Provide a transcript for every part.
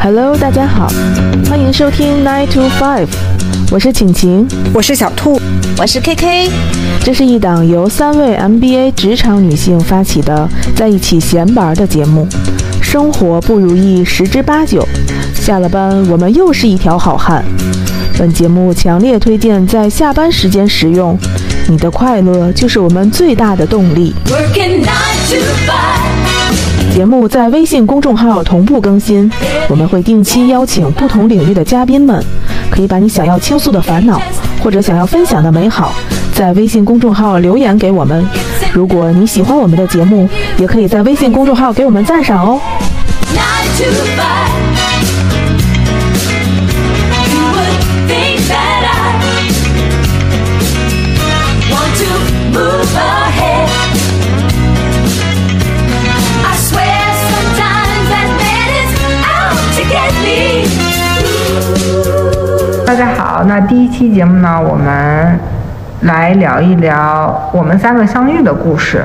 Hello，大家好，欢迎收听 Nine to Five，我是晴晴，我是小兔，我是 KK。这是一档由三位 MBA 职场女性发起的在一起闲玩的节目。生活不如意十之八九，下了班我们又是一条好汉。本节目强烈推荐在下班时间使用，你的快乐就是我们最大的动力。节目在微信公众号同步更新，我们会定期邀请不同领域的嘉宾们，可以把你想要倾诉的烦恼或者想要分享的美好，在微信公众号留言给我们。如果你喜欢我们的节目，也可以在微信公众号给我们赞赏哦。大家好，那第一期节目呢，我们来聊一聊我们三个相遇的故事。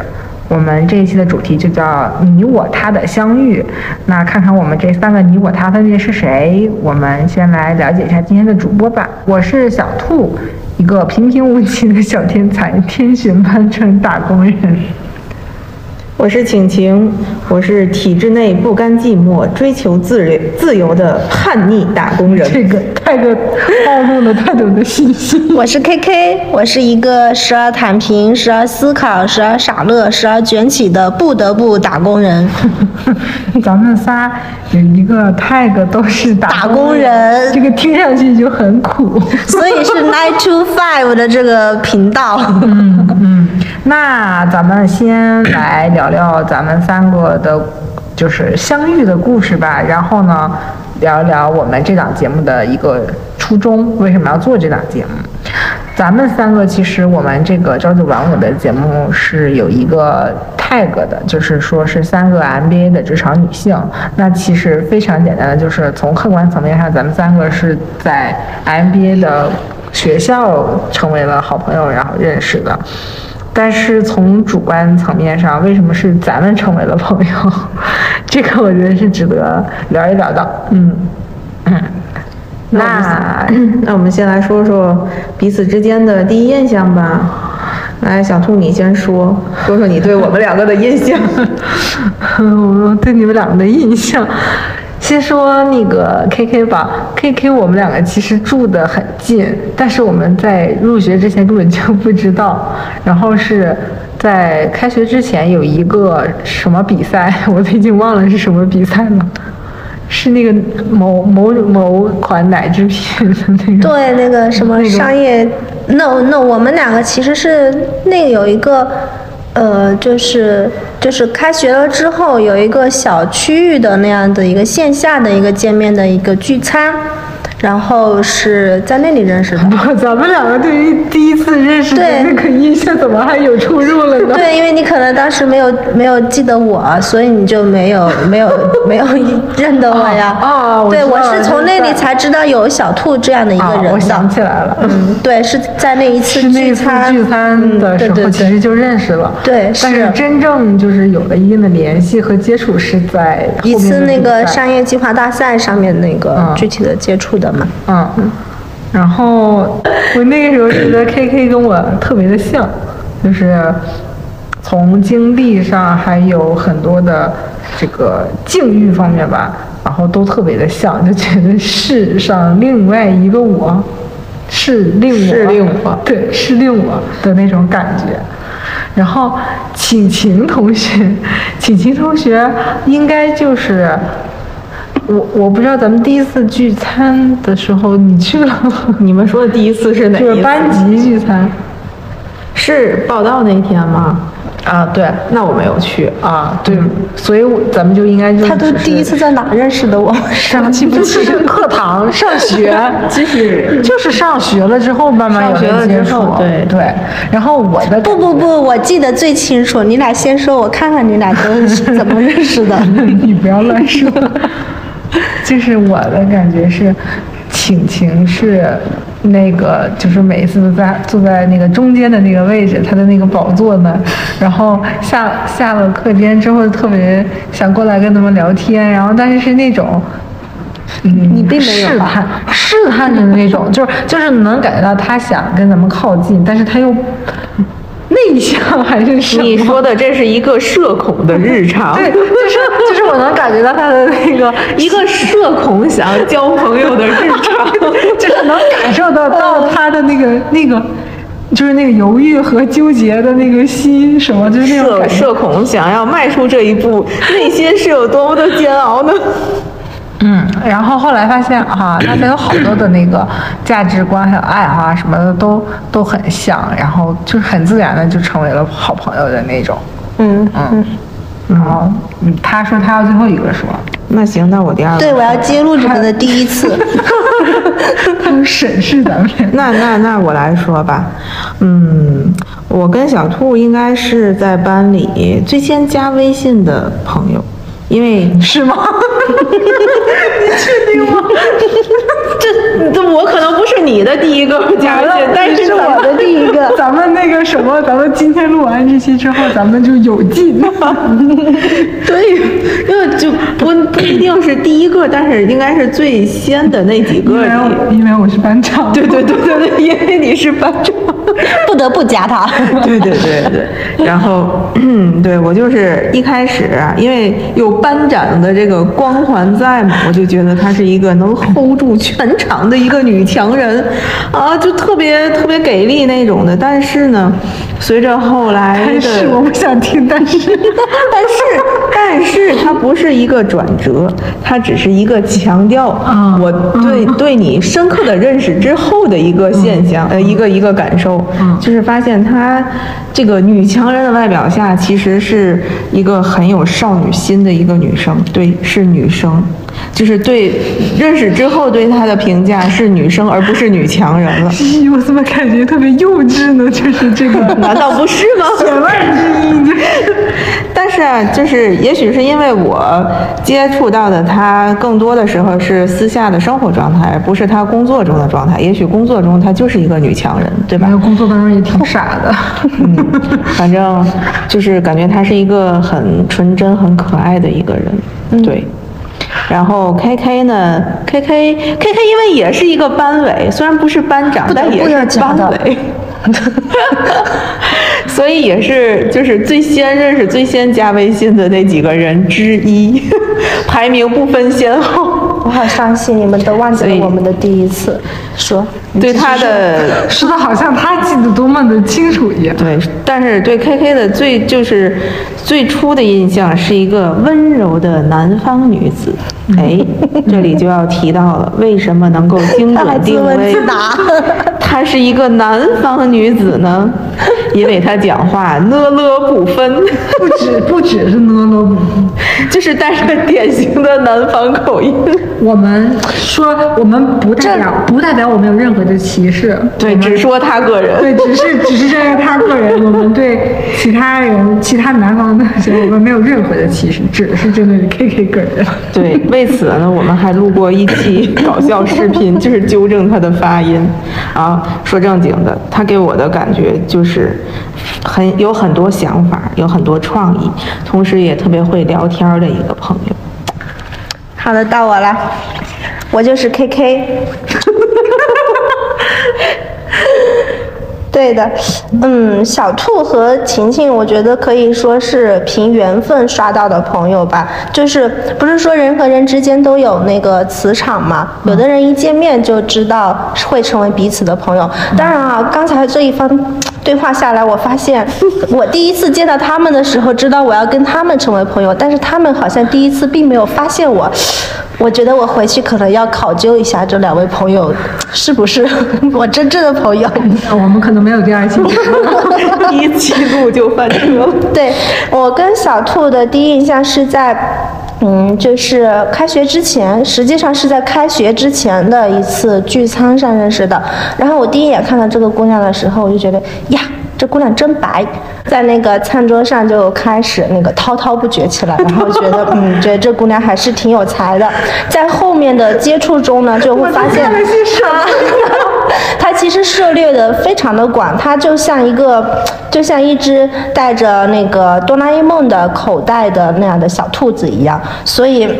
我们这一期的主题就叫“你我他的相遇”。那看看我们这三个你我他分别是谁？我们先来了解一下今天的主播吧。我是小兔，一个平平无奇的小天才，天选班成打工人。我是晴晴，我是体制内不甘寂寞、追求自由自由的叛逆打工人。这个太个暴露了太多的信息。我是 KK，我是一个时而躺平、时而思考、时而傻乐、时而卷起的不得不打工人。咱们仨有一个 tag 都是打工人，这个听上去就很苦。所以是 nine to five 的这个频道。嗯嗯，那咱们先来聊。聊聊咱们三个的，就是相遇的故事吧。然后呢，聊一聊我们这档节目的一个初衷，为什么要做这档节目？咱们三个其实我们这个朝九晚五的节目是有一个 tag 的，就是说是三个 MBA 的职场女性。那其实非常简单的，就是从客观层面上，咱们三个是在 MBA 的学校成为了好朋友，然后认识的。但是从主观层面上，为什么是咱们成为了朋友？这个我觉得是值得聊一聊的。嗯，那 那我们先来说说彼此之间的第一印象吧。来，小兔你先说，说说你对我们两个的印象。我对你们两个的印象。先说那个 K K 吧，K K 我们两个其实住的很近，但是我们在入学之前根本就不知道。然后是在开学之前有一个什么比赛，我都已经忘了是什么比赛了，是那个某某某款奶制品的那个。对，那个什么商业，那那我们两个其实是那个有一个。呃，就是就是开学了之后有一个小区域的那样的一个线下的一个见面的一个聚餐。然后是在那里认识的。不咱们两个对于第一次认识的那个印象怎么还有出入了呢？对，因为你可能当时没有没有记得我，所以你就没有 没有没有认得我呀。啊，对，我是从那里才知道有小兔这样的一个人的。我想起来了，嗯，对，是在那一次聚餐聚餐的时候，其实就认识了。对，但是真正就是有了一定的联系和接触是在一次那个商业计划大赛上面那个具体的接触的。嗯，然后我那个时候觉得 K K 跟我特别的像，就是从经历上还有很多的这个境遇方面吧，然后都特别的像，就觉得世上另外一个我，是另我，是另我，对，是另我的那种感觉。然后晴晴同学，晴晴同学应该就是。我我不知道咱们第一次聚餐的时候你去了吗？你们说的第一次是哪一次？就是班级聚餐，是报道那一天吗？啊，对，那我没有去啊，对，所以我咱们就应该就他都第一次在哪认识的我？上记不记得课堂上学，就是就是上学了之后慢慢有了接触，对对。然后我的不不不，我记得最清楚，你俩先说，我看看你俩都是怎么认识的。你不要乱说。就是我的感觉是，晴晴是那个，就是每一次都在坐在那个中间的那个位置，她的那个宝座那，然后下下了课间之后特别想过来跟他们聊天，然后但是是那种。嗯，你并没有吧试探试探着的那种，就是就是能感觉到他想跟咱们靠近，但是他又内向还是什么？你说的这是一个社恐的日常，对，就是就是我能感觉到他的那个一个社恐想要交朋友的日常。就是能感受得到他的那个那个，就是那个犹豫和纠结的那个心，什么就是那种社。社恐想要迈出这一步，内心是有多么的煎熬呢？嗯，然后后来发现哈、大家有好多的那个价值观还有爱好啊什么的都都很像，然后就是很自然的就成为了好朋友的那种。嗯嗯，然后嗯，他说他要最后一个说，那行，那我第二个。对，我要揭露你们的第一次。他们审视咱们。那那那我来说吧，嗯，我跟小兔应该是在班里最先加微信的朋友，因为是吗？你确定吗？这这我可能不是你的第一个加微信，但是是我的第一个。咱们那个什么，咱们今天录完这期之后，咱们就有劲了。对，因为就不不一定是第一个，但是应该是最先的那几个里。为因为我是班长。对对对对对，因为你是班长。不得不加他。对对对对，然后，对我就是一开始啊，因为有班长的这个光环在嘛，我就觉得他是一个能 hold 住全场的一个女强人，啊，就特别特别给力那种的。但是呢，随着后来但的，是我不想听，但是 但是但是它不是一个转折，它只是一个强调嗯我对对你深刻的认识之后的一个现象，呃，一个一个感受，就是发现她这个女强人的外表下，其实是一个很有少女心的一个女生，对，是女生。就是对认识之后对她的评价是女生，而不是女强人了。咦，我怎么感觉特别幼稚呢？就是这个 难道不是吗？但是啊，就是也许是因为我接触到的她更多的时候是私下的生活状态，而不是她工作中的状态。也许工作中她就是一个女强人，对吧工作当中也挺傻的。嗯，反正就是感觉她是一个很纯真、很可爱的一个人，对。然后 K K 呢，K K K K 因为也是一个班委，虽然不是班长，但也是班委。所以也是就是最先认识、最先加微信的那几个人之一，排名不分先后。我好伤心，你们都忘记了我们的第一次。说，对他的 说的好像他记得多么的清楚一样。对，但是对 K K 的最就是最初的印象是一个温柔的南方女子。哎，这里就要提到了，为什么能够精准 定位问自？答。她是一个南方女子呢？因为他讲话呢了不分，不止不只是呢了不分，就是带着典型的南方口音。我们说我们不代表不代表我们有任何的歧视，对，只说他个人。对，只是只是针对他个人，我们对 其他人、其他南方的我们没有任何的歧视，只是针对 K K 个人。对，为此呢，我们还录过一期搞笑视频，就是纠正他的发音。啊，说正经的，他给我的感觉就是是很有很多想法，有很多创意，同时也特别会聊天的一个朋友。好的，到我了，我就是 K K。对的，嗯，小兔和晴晴，我觉得可以说是凭缘分刷到的朋友吧。就是不是说人和人之间都有那个磁场嘛？有的人一见面就知道会成为彼此的朋友。当然啊，刚才这一番对话下来，我发现 我第一次见到他们的时候，知道我要跟他们成为朋友，但是他们好像第一次并没有发现我。我觉得我回去可能要考究一下这两位朋友是不是 我真正的朋友。我们可能没有第二期。第一期录就翻车了。对我跟小兔的第一印象是在，嗯，就是开学之前，实际上是在开学之前的一次聚餐上认识的。然后我第一眼看到这个姑娘的时候，我就觉得呀。这姑娘真白，在那个餐桌上就开始那个滔滔不绝起来，然后觉得嗯，觉得这姑娘还是挺有才的。在后面的接触中呢，就会发现她，它其实涉猎的非常的广，它就像一个，就像一只带着那个哆啦 A 梦的口袋的那样的小兔子一样，所以。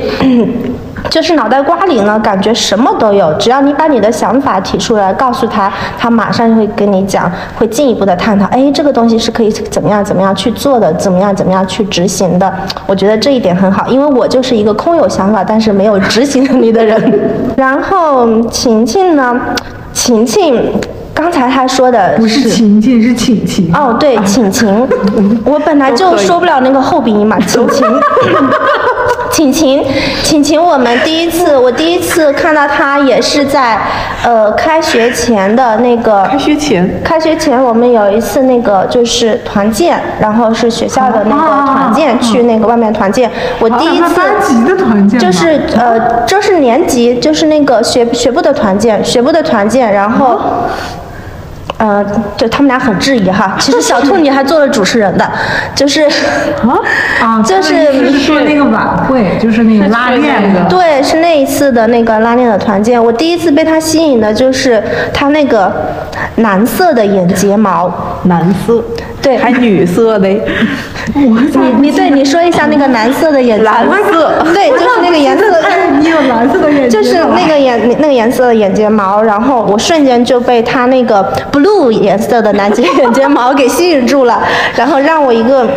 就是脑袋瓜里呢，感觉什么都有。只要你把你的想法提出来，告诉他，他马上就会跟你讲，会进一步的探讨。哎，这个东西是可以怎么样怎么样去做的，怎么样怎么样去执行的。我觉得这一点很好，因为我就是一个空有想法但是没有执行能力的人。然后晴晴呢，晴晴。刚才他说的不是。哦，对，晴晴。我本来就说不了那个后鼻音嘛，晴晴。晴晴，晴晴，我们第一次，我第一次看到他也是在，呃，开学前的那个。开学前。开学前，我们有一次那个就是团建，然后是学校的那个团建，去那个外面团建。我第一次。班级的团建。就是呃，就是年级，就是那个学学部的团建，学部的团建，然后。呃，就他们俩很质疑哈。其实小兔你还做了主持人的，就是啊啊，就是说那个晚会，就是那个拉练的。对，是那一次的那个拉练的团建。我第一次被他吸引的就是他那个蓝色的眼睫毛。蓝色。对，还女色的。你你对你说一下那个蓝色的眼蓝色，对，就是那个颜色的。你有蓝色的眼睫毛。就是那个眼那个颜色的眼睫毛，然后我瞬间就被他那个 blue 颜色的男睫眼睫毛给吸引住了，然后让我一个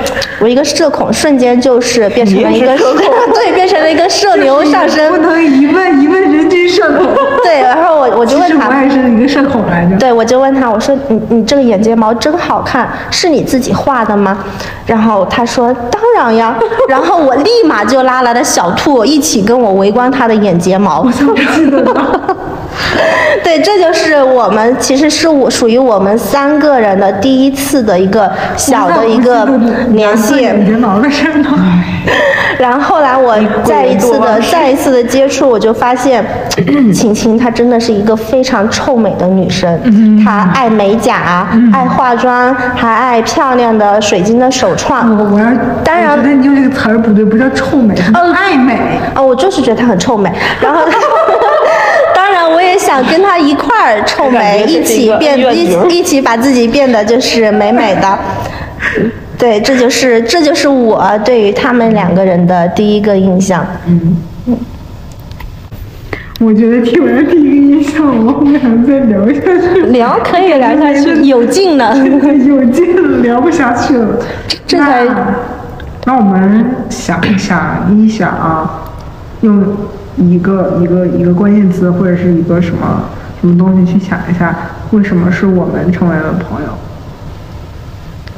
我一个社恐瞬间就是变成了一个社恐，对，变成了一个社牛上身。不能一问一问人均社恐。对，然后我我就问他，我也是一个社恐来着。对，我就问他，我说你你这个眼睫毛真好看，是你自己画的吗？然后他说当然呀，然后我立马就拉来了小兔一起跟我围观他的眼睫毛。我怎么记得 对，这就是我们其实是我属于我们三个人的第一次的一个小的一个联系。然后后来我再一次的再一次的接触，我就发现晴晴她真的是一个非常臭美的女生。她爱美甲，爱化妆，还爱漂亮的水晶的手串。我我要当然，那你用这个词儿不对，不叫臭美，哦，爱美。哦，我就是觉得她很臭美。然后，想跟他一块儿臭美，一起变一一起把自己变得就是美美的。对，这就是这就是我对于他们两个人的第一个印象。嗯，我觉得听完第一个印象，我还能再聊下去。聊可以聊下去，有劲呢。有劲，聊不下去了。这才，那我们想一想，一想啊，用一个一个一个关键词或者是一个什么什么东西去想一下，为什么是我们成为了朋友？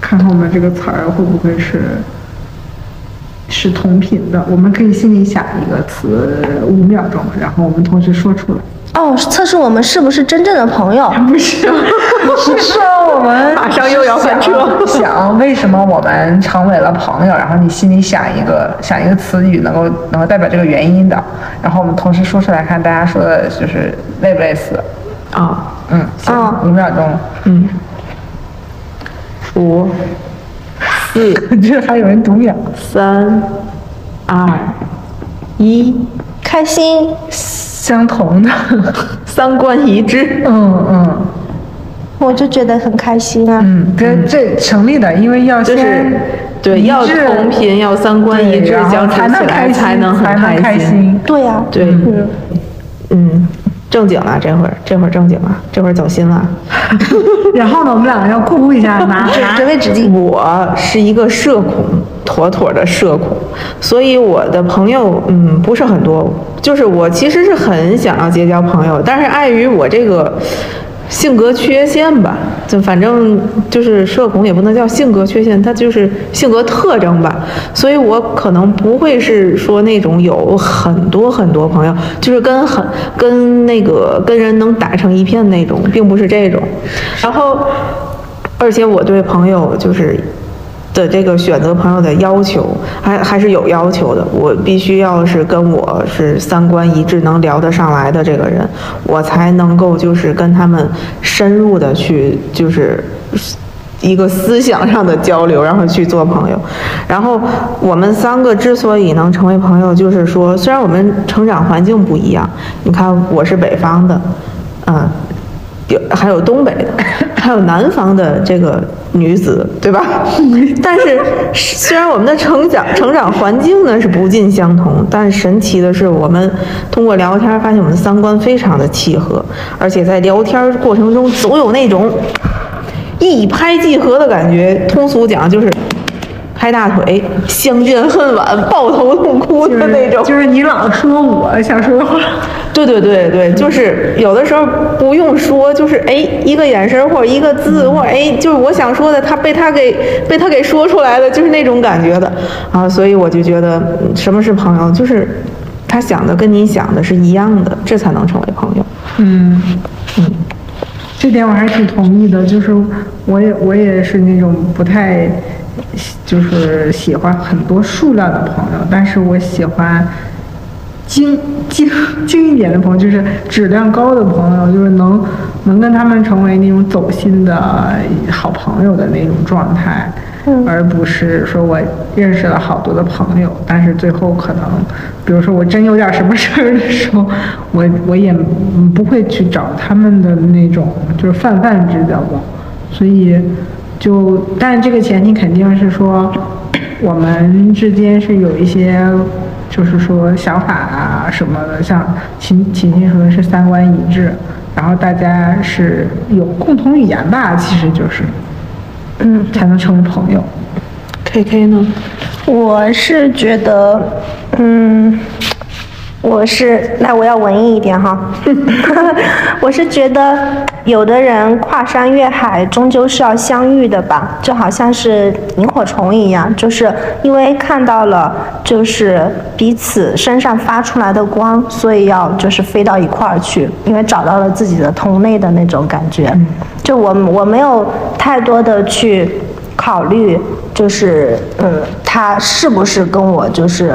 看看我们这个词儿会不会是是同频的？我们可以心里想一个词五秒钟，然后我们同时说出来。哦，测试我们是不是真正的朋友？不是，是说我们 马上又要翻车。想为什么我们成为了朋友？然后你心里想一个想一个词语，能够能够代表这个原因的，然后我们同时说出来，看大家说的就是类不类似。啊，嗯，行，五秒钟，嗯。五、四，这还有人读秒。三、二、一，开心，相同的，三观一致。嗯嗯，我就觉得很开心啊。嗯，这这成立的，因为要就是对要同频，要三观一致，相处起来才能很开心。对呀，对，嗯。正经了，这会儿这会儿正经了，这会儿走心了。然后呢，我们两个要酷酷一下，拿拿这位纸巾。我是一个社恐，妥妥的社恐，所以我的朋友嗯不是很多。就是我其实是很想要结交朋友，但是碍于我这个。性格缺陷吧，就反正就是社恐也不能叫性格缺陷，他就是性格特征吧。所以我可能不会是说那种有很多很多朋友，就是跟很跟那个跟人能打成一片那种，并不是这种。然后，而且我对朋友就是。的这个选择朋友的要求还还是有要求的，我必须要是跟我是三观一致、能聊得上来的这个人，我才能够就是跟他们深入的去就是一个思想上的交流，然后去做朋友。然后我们三个之所以能成为朋友，就是说，虽然我们成长环境不一样，你看我是北方的，嗯，有还有东北的，还有南方的这个女子，对吧？但是虽然我们的成长成长环境呢是不尽相同，但神奇的是，我们通过聊天发现我们的三观非常的契合，而且在聊天过程中总有那种。一拍即合的感觉，通俗讲就是拍大腿、相见恨晚、抱头痛哭的那种。就是你老说我想说的话。对对对对，就是有的时候不用说，就是哎一个眼神或者一个字，或者哎就是我想说的，他被他给被他给说出来的，就是那种感觉的啊。所以我就觉得什么是朋友，就是他想的跟你想的是一样的，这才能成为朋友。嗯嗯。这点我还是挺同意的，就是我也我也是那种不太，就是喜欢很多数量的朋友，但是我喜欢精精精一点的朋友，就是质量高的朋友，就是能能跟他们成为那种走心的好朋友的那种状态。而不是说我认识了好多的朋友，但是最后可能，比如说我真有点什么事儿的时候，我 我也不会去找他们的那种就是泛泛之交吧。所以就，但这个前提肯定是说我们之间是有一些就是说想法啊什么的，像秦秦秦说的是三观一致，然后大家是有共同语言吧，其实就是。嗯，才能成为朋友。K K 呢？我是觉得，嗯，我是那我要文艺一点哈。我是觉得，有的人跨山越海，终究是要相遇的吧？就好像是萤火虫一样，就是因为看到了，就是彼此身上发出来的光，所以要就是飞到一块儿去，因为找到了自己的同类的那种感觉。就我我没有太多的去考虑，就是嗯，他是不是跟我就是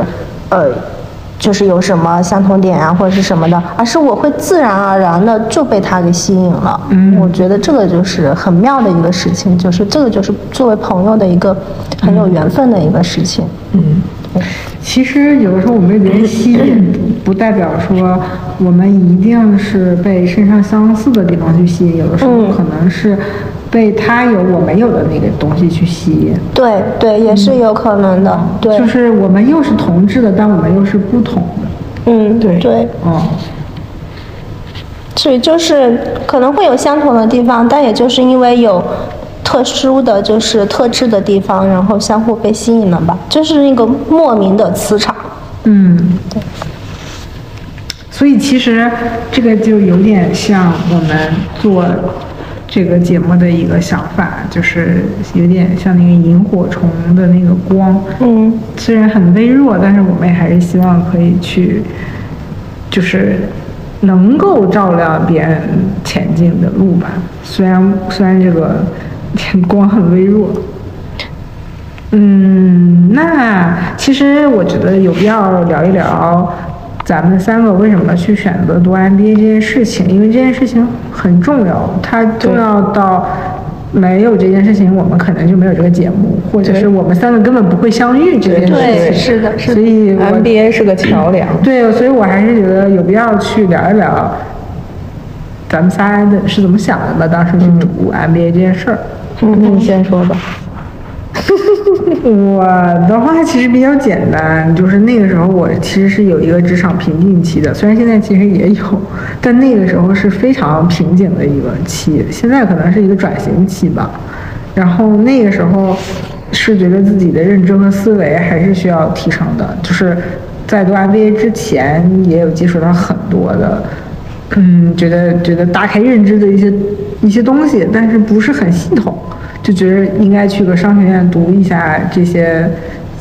呃，就是有什么相同点啊或者是什么的，而是我会自然而然的就被他给吸引了。嗯，我觉得这个就是很妙的一个事情，就是这个就是作为朋友的一个很有缘分的一个事情。嗯。其实有的时候我们被别人吸引，不代表说我们一定是被身上相似的地方去吸引，有的时候可能是被他有我没有的那个东西去吸引。对对，也是有可能的。对，就是我们又是同质的，但我们又是不同的。嗯，对对。嗯。所以就是可能会有相同的地方，但也就是因为有。特殊的就是特质的地方，然后相互被吸引了吧，就是那个莫名的磁场。嗯，对。所以其实这个就有点像我们做这个节目的一个想法，就是有点像那个萤火虫的那个光。嗯。虽然很微弱，但是我们还是希望可以去，就是能够照亮别人前进的路吧。虽然虽然这个。光很微弱，嗯，那其实我觉得有必要聊一聊咱们三个为什么去选择读 MBA 这件事情，因为这件事情很重要，它重要到没有这件事情，我们可能就没有这个节目，或者是我们三个根本不会相遇这件事情。对，是的，所以 MBA 是个桥梁。对，所以我还是觉得有必要去聊一聊咱们仨的是怎么想的吧，当时去读 MBA 这件事儿。嗯，你先说吧。我的话其实比较简单，就是那个时候我其实是有一个职场瓶颈期的，虽然现在其实也有，但那个时候是非常瓶颈的一个期，现在可能是一个转型期吧。然后那个时候是觉得自己的认知和思维还是需要提升的，就是在读 MBA 之前也有接触到很多的。嗯，觉得觉得打开认知的一些一些东西，但是不是很系统，就觉得应该去个商学院读一下这些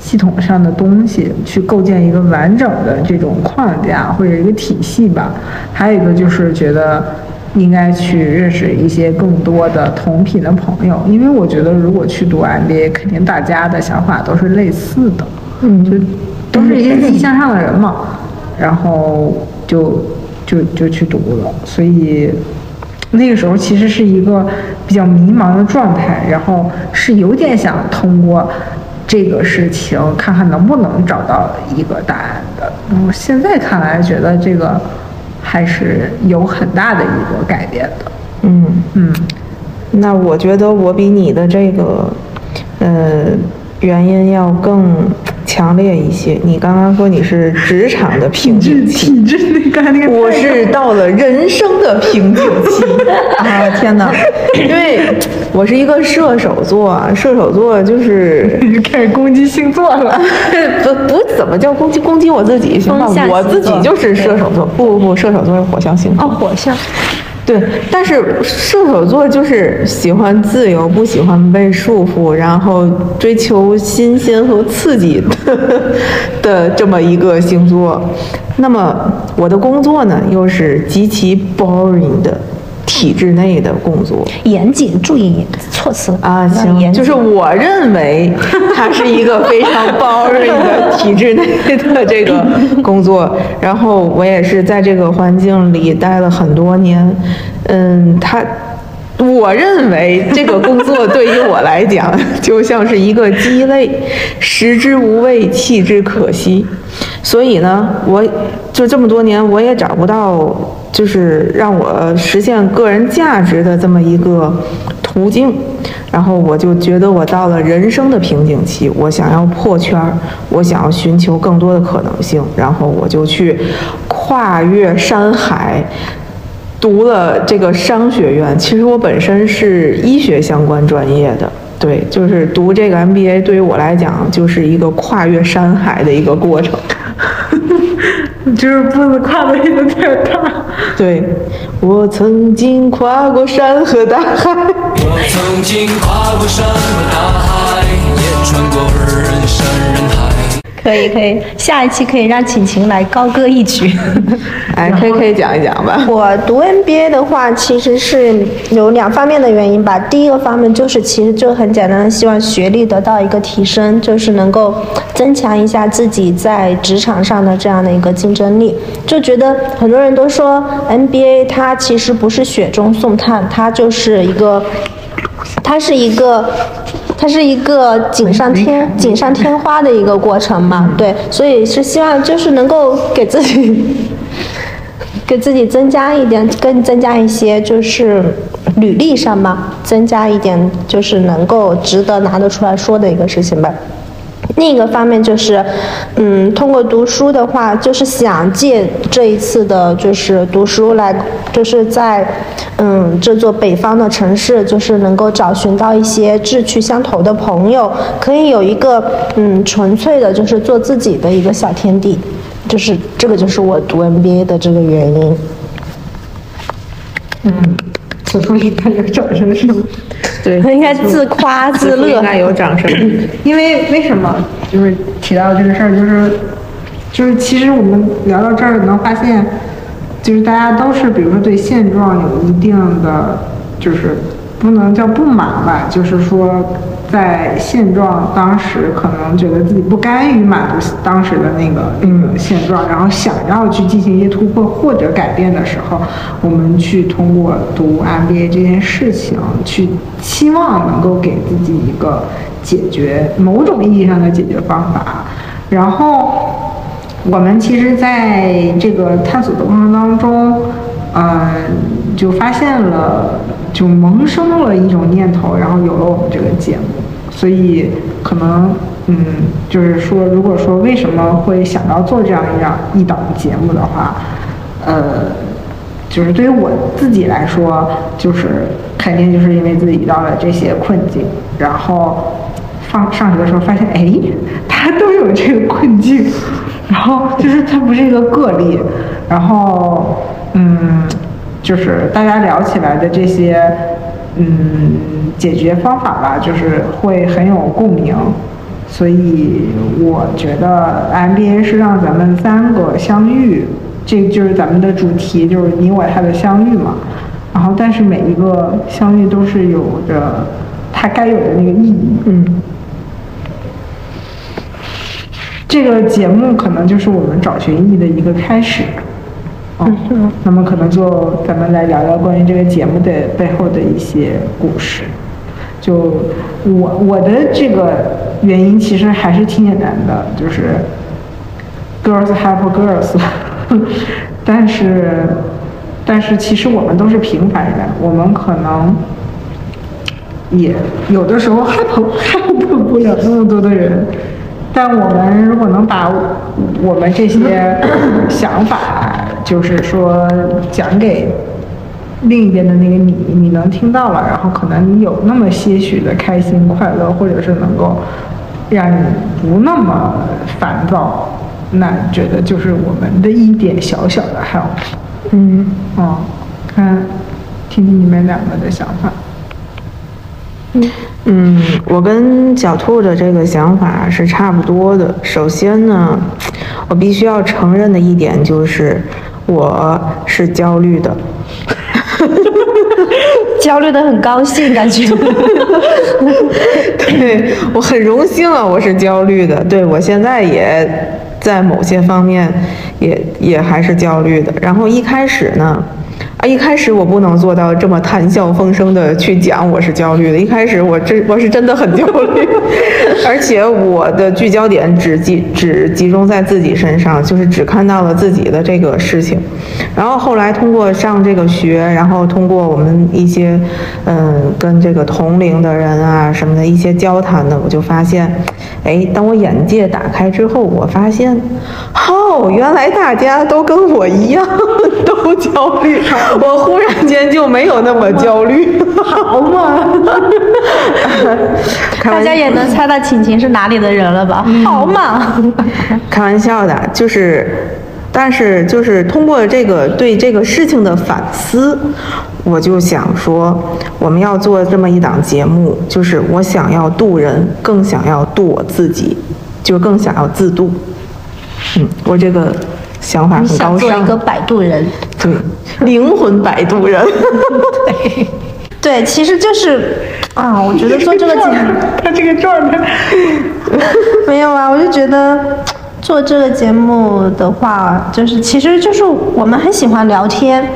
系统上的东西，去构建一个完整的这种框架或者一个体系吧。还有一个就是觉得应该去认识一些更多的同频的朋友，因为我觉得如果去读 MBA，肯定大家的想法都是类似的，嗯，就都是一些积极向上的人嘛，然后就。就就去读了，所以那个时候其实是一个比较迷茫的状态，然后是有点想通过这个事情看看能不能找到一个答案的。然后现在看来，觉得这个还是有很大的一个改变的。嗯，嗯，那我觉得我比你的这个，呃，原因要更强烈一些。你刚刚说你是职场的瓶颈期，体质那刚才那个我是到了人生的瓶颈期啊！天哪，因为我是一个射手座啊，射手座就是开始攻击星座了。不不怎么叫攻击攻击我自己行吧？我自己就是射手座，不不不，射手座是火象星座。哦，火象，对，但是射手座就是喜欢自由，不喜欢被束缚，然后追求新鲜和刺激的的这么一个星座。那么我的工作呢，又是极其 boring 的体制内的工作。严谨，注意措辞啊，行，就是我认为 它是一个非常 boring 的体制内的这个工作，然后我也是在这个环境里待了很多年，嗯，它。我认为这个工作对于我来讲，就像是一个鸡肋，食之无味，弃之可惜。所以呢，我就这么多年，我也找不到就是让我实现个人价值的这么一个途径。然后我就觉得我到了人生的瓶颈期，我想要破圈儿，我想要寻求更多的可能性，然后我就去跨越山海。读了这个商学院，其实我本身是医学相关专业的，对，就是读这个 MBA 对于我来讲就是一个跨越山海的一个过程。就是步子跨的有点大。对，我曾经跨过山和大海。我曾经跨过山和大海，也穿过人山人海。可以可以，下一期可以让晴晴来高歌一曲。哎，可以可以讲一讲吧。我读 MBA 的话，其实是有两方面的原因吧。第一个方面就是，其实就很简单的，希望学历得到一个提升，就是能够增强一下自己在职场上的这样的一个竞争力。就觉得很多人都说 MBA 它其实不是雪中送炭，它就是一个，它是一个。它是一个锦上添锦上添花的一个过程嘛，对，所以是希望就是能够给自己 给自己增加一点，更增加一些就是履历上嘛，增加一点就是能够值得拿得出来说的一个事情吧。另一个方面就是，嗯，通过读书的话，就是想借这一次的，就是读书来，就是在，嗯，这座北方的城市，就是能够找寻到一些志趣相投的朋友，可以有一个，嗯，纯粹的，就是做自己的一个小天地，就是这个就是我读 MBA 的这个原因。嗯，此处应该有掌声是吗？对，应该自夸自乐应。该有掌声。因为为什么就是提到这个事儿，就是就是其实我们聊到这儿能发现，就是大家都是比如说对现状有一定的就是不能叫不满吧，就是说在现状当时可能觉得自己不甘于满足当时的那个那个现状，然后想要去进行一些突破或者改变的时候，我们去通过读 MBA 这件事情，去期望能够给自己一个解决某种意义上的解决方法，然后。我们其实在这个探索的过程当中，呃，就发现了，就萌生了一种念头，然后有了我们这个节目。所以可能，嗯，就是说，如果说为什么会想到做这样一档一档节目的话，呃，就是对于我自己来说，就是肯定就是因为自己遇到了这些困境，然后放上学的时候发现，哎，他都有这个困境，然后就是它不是一个个例，然后嗯，就是大家聊起来的这些嗯解决方法吧，就是会很有共鸣，所以我觉得 MBA 是让咱们三个相遇，这就是咱们的主题，就是你我他的相遇嘛。然后，但是每一个相遇都是有着它该有的那个意义。嗯，这个节目可能就是我们找寻意义的一个开始。嗯，那么可能就咱们来聊聊关于这个节目的背后的一些故事。就我我的这个原因其实还是挺简单的，就是 girls help girls，但是但是其实我们都是平凡人，我们可能也有的时候 help help 不了那么多的人。但我们如果能把我们这些想法，就是说讲给另一边的那个你，你能听到了，然后可能你有那么些许的开心快乐，或者是能够让你不那么烦躁，那觉得就是我们的一点小小的 help。嗯，哦，看，听听你们两个的想法。嗯，我跟小兔的这个想法是差不多的。首先呢，我必须要承认的一点就是，我是焦虑的。焦虑的很高兴，感觉。对我很荣幸啊，我是焦虑的。对我现在也在某些方面也也还是焦虑的。然后一开始呢，啊，一开始我不能做到这么谈笑风生的去讲我是焦虑的。一开始我真我是真的很焦虑，而且我的聚焦点只集只集中在自己身上，就是只看到了自己的这个事情。然后后来通过上这个学，然后通过我们一些嗯跟这个同龄的人啊什么的一些交谈呢，我就发现，哎，当我眼界打开之后，我发现，哦，原来大家都跟我一样 都焦虑，我忽然间就没有那么焦虑，好嘛？大家也能猜到晴晴是哪里的人了吧？好嘛，开玩笑的，就是，但是就是通过这个对这个事情的反思，我就想说，我们要做这么一档节目，就是我想要渡人，更想要渡我自己，就更想要自渡。嗯，我这个想法很高尚想做一个，摆渡人。对，灵魂摆渡人。对，其实就是啊，我觉得做这个节目他这个状态，没有啊，我就觉得做这个节目的话，就是其实就是我们很喜欢聊天。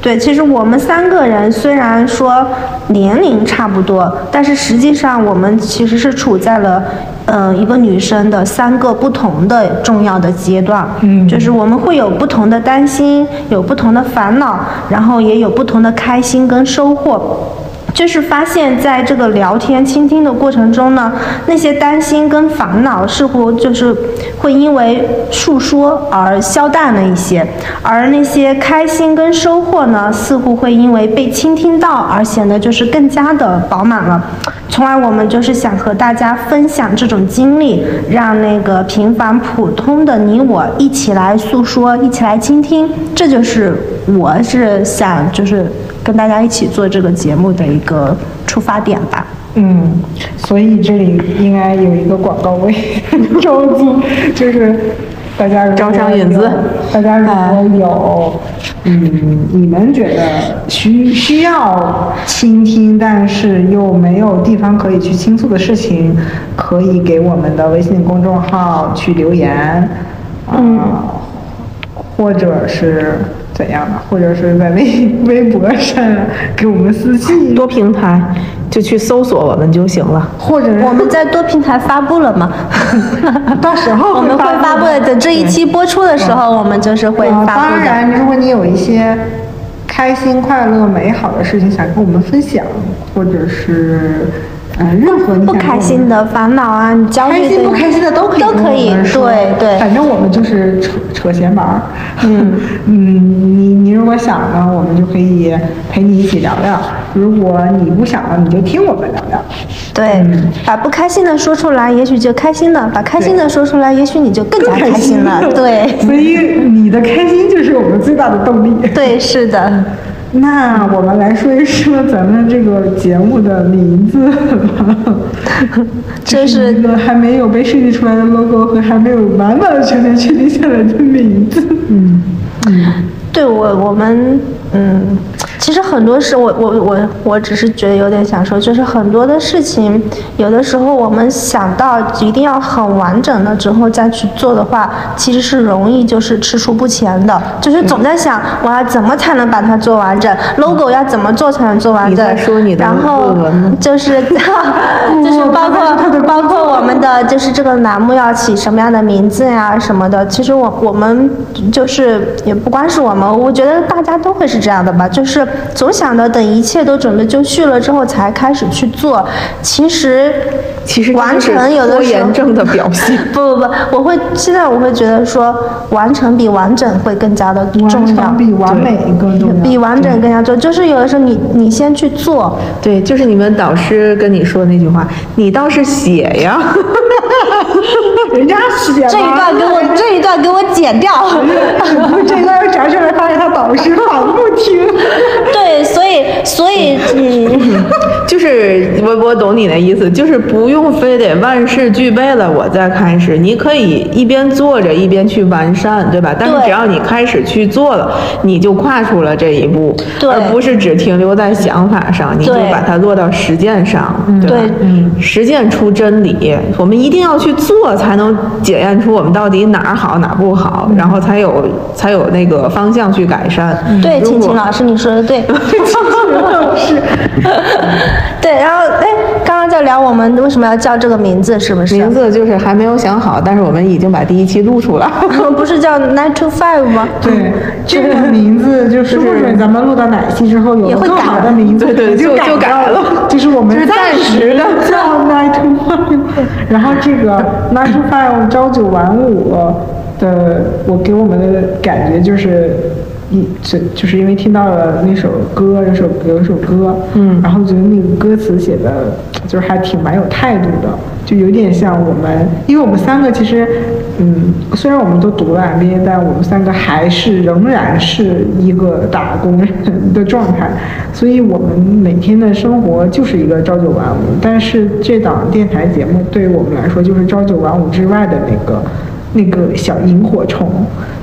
对，其实我们三个人虽然说年龄差不多，但是实际上我们其实是处在了，呃，一个女生的三个不同的重要的阶段。嗯就是我们会有不同的担心，有不同的烦恼，然后也有不同的开心跟收获。就是发现，在这个聊天、倾听的过程中呢，那些担心跟烦恼似乎就是会因为诉说而消淡了一些，而那些开心跟收获呢，似乎会因为被倾听到而显得就是更加的饱满了。从而我们就是想和大家分享这种经历，让那个平凡普通的你我一起来诉说，一起来倾听，这就是我是想就是跟大家一起做这个节目的一个出发点吧。嗯，所以这里应该有一个广告位 招租，就是大家招商引资。大家如果有嗯，你们觉得需需要倾听，但是又没有地方可以去倾诉的事情，可以给我们的微信公众号去留言，嗯、或者是怎样的，或者是在微 微博上给我们私信，多平台就去搜索我们就行了。或者是我们在多平台发布了吗？到时候我们会发布的，等这一期播出的时候，我们就是会啊，发布的。当然，如果你有一些开心、快乐、美好的事情想跟我们分享，或者是嗯、呃任何你不开心的、烦恼啊，你焦虑的、开心不开心的都可以都可以对对。反正我们就是扯扯闲玩儿。嗯 嗯，你你如果想呢，我们就可以陪你一起聊聊；如果你不想呢，你就听我们聊聊。对，把不开心的说出来，也许就开心了；把开心的说出来，也许你就更加开心了。对，所以你的开心就是我们最大的动力。对，是的。那我们来说一说咱们这个节目的名字吧，这是一个还没有被设计出来的 logo 和还没有完完全全确定下来的名字。嗯嗯对我我们嗯，其实很多事，我我我我只是觉得有点想说，就是很多的事情，有的时候我们想到一定要很完整了之后再去做的话，其实是容易就是吃蹰不前的，就是总在想我要怎么才能把它做完整，logo 要怎么做才能做完整。你在说你的然后就是 就是包括包括我们的就是这个栏目要起什么样的名字呀什么的，其实我我们就是也不光是我们，我觉得大家都会是这样的吧，就是总想着等一切都准备就绪了之后才开始去做，其实其实完成有的拖时候延症的表现。不不不，我会现在我会觉得说完成比完整会更加的重完要成，比完美更重要。比完整更加重要，就是有的时候你你先去做，对，就是你们导师跟你说的那句话，你倒是写呀。人家写这一段给我这一段给我剪掉。这一段摘出来，发现他导师反复听。对，所以所以嗯，就是我我懂你的意思，就是不用非得万事俱备了我再开始，你可以一边做着一边去完善，对吧？但是只要你开始去做了，你就跨出了这一步，对。而不是只停留在想法上，你就把它落到实践上，对吧？对。嗯，实践出真理，我们一定要去做，才能检验出我们到底哪儿好哪儿不好，然后才有才有那个方向去改善。对，如果晴晴老师你说的对，是，对，然后哎，刚刚在聊我们为什么要叫这个名字，是不是？名字就是还没有想好，但是我们已经把第一期录出来。不是叫 Nine to Five 吗？对，这个名字就说不准咱们录到哪一期之后有更好的名字，对对就就就改了就是我们暂时的叫 nine to five，然后这个 nine to five 朝九晚五的，我给我们的感觉就是。一这就是因为听到了那首歌，有首有一首歌，嗯，然后觉得那个歌词写的，就是还挺蛮有态度的，就有点像我们，因为我们三个其实，嗯，虽然我们都读了 MBA，但我们三个还是仍然是一个打工人的状态，所以我们每天的生活就是一个朝九晚五。但是这档电台节目对于我们来说，就是朝九晚五之外的那个那个小萤火虫。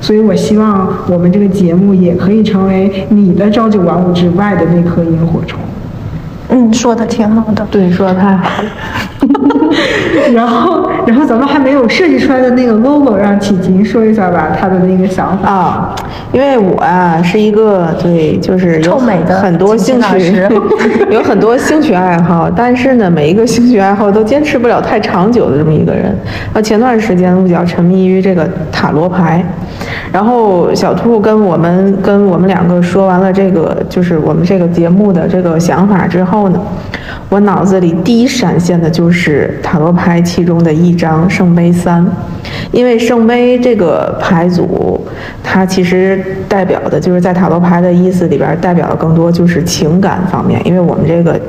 所以我希望我们这个节目也可以成为你的朝九晚五之外的那颗萤火虫。嗯，说的挺好的。对，说的太好了。然后，然后咱们还没有设计出来的那个 logo，让启琴说一下吧，他的那个想法。啊，因为我啊是一个对，就是有臭美的很多兴趣，有很多兴趣爱好，但是呢，每一个兴趣爱好都坚持不了太长久的这么一个人。那，前段时间我比较沉迷于这个塔罗牌，然后小兔跟我们跟我们两个说完了这个就是我们这个节目的这个想法之后呢，我脑子里第一闪现的就是塔罗牌其中的一张圣杯三，因为圣杯这个牌组，它其实代表的就是在塔罗牌的意思里边代表的更多就是情感方面，因为我们这个。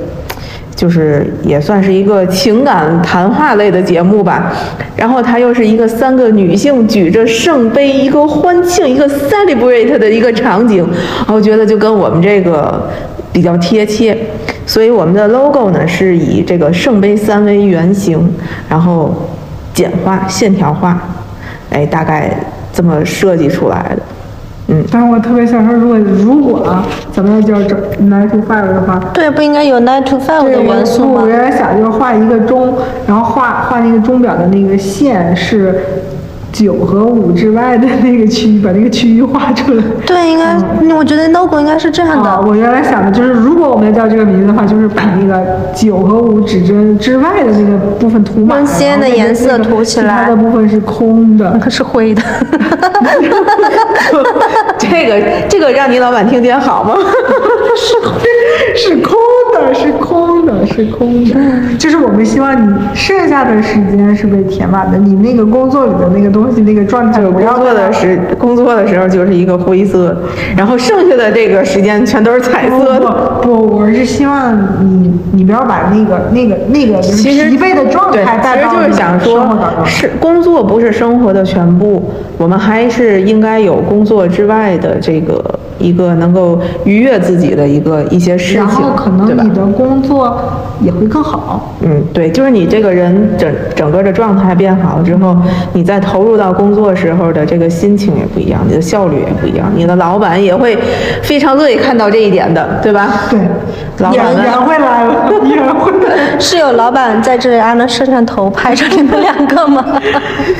就是也算是一个情感谈话类的节目吧，然后它又是一个三个女性举着圣杯，一个欢庆、一个 celebrate 的一个场景，我觉得就跟我们这个比较贴切，所以我们的 logo 呢是以这个圣杯三为原型，然后简化、线条化，哎，大概这么设计出来的。嗯但是我特别想说，如果如果啊，咱们要叫这 nine to five 的话，对，不应该有 Nine to Five 对，的元素吗我？原来想就是画一个钟，然后画画那个钟表的那个线是九和五之外的那个区域，把那个区域画出来。对，应该，我觉得 logo 应该是这样啊，的。我原来想的就是，如果我们要叫这个名字的话，就是把那个九和五指针之外的那个部分涂满，用鲜的颜色涂起来其他的部分是空的。它是灰的，这个这个让你老板听见好吗？是灰是空的，是空的，是空的。就是我们希望你剩下的时间是被填满的，你那个工作里的那个东西，那个状态就工作的时工作的时候就是一个灰色，然后剩下的这个时间全都是彩色的。不不，我是希望你你不要把那个那个那个其实疲惫的状对，态带其实就是想说。是工作不是生活的全部，我们还是应该有工作之外的这个一个能够愉悦自己的一个一些事情，然后可能你的工作也会更好。嗯，对，就是你这个人整整个的状态变好了之后，你在投入到工作时候的这个心情也不一样，你的效率也不一样，你的老板也会非常乐意看到这一点的，对吧？对，老板们圆回来了，圆回来了。是有老板在这里安了摄像头拍着你们两个吗？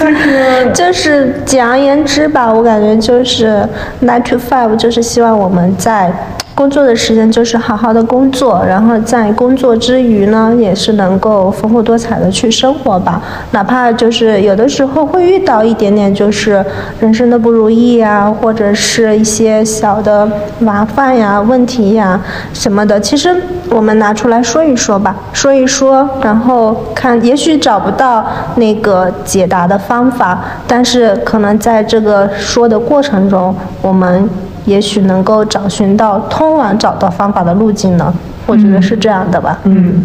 就是简而言之吧，我感觉就是 nine to five，就是希望我们在工作的时间就是好好的工作，然后在工作之余呢，也是能够丰富多彩的去生活吧。哪怕就是有的时候会遇到一点点就是人生的不如意呀，或者是一些小的麻烦呀、问题呀什么的，其实我们拿出来说一说吧，说一说，然后看，也许找不到那个解答的方法，但是可能在这个说的过程中，我们也许能够找寻到通往找到方法的路径呢。我觉得是这样的吧。嗯，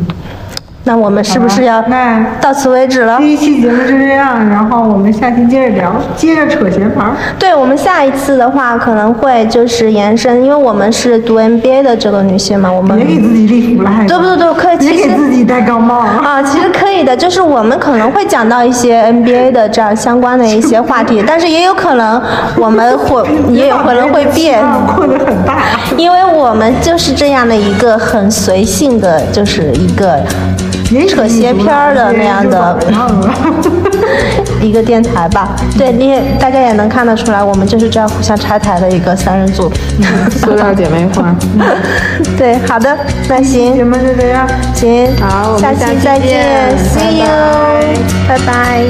那我们是不是要那到此为止了第？一期节目就这样，然后我们下期接着聊，接着扯闲盘儿。对我们下一次的话，可能会就是延伸，因为我们是读 MBA 的这个女性嘛，我们别给自己立 flag，对不对？对，可以，别其实给自己戴高帽。啊，其实可以的，就是我们可能会讲到一些 NBA 的这样相关的一些话题，但是也有可能我们会 也有可能会变，困得很大。因为我们就是这样的一个很随性的，就是一个扯斜片儿的那样的一个电台吧。对，你也大家也能看得出来，我们就是这样互相拆台的一个三人组。塑料姐妹花。对，好的，那行节目就这样。行，好我们下期再见，See you，拜拜。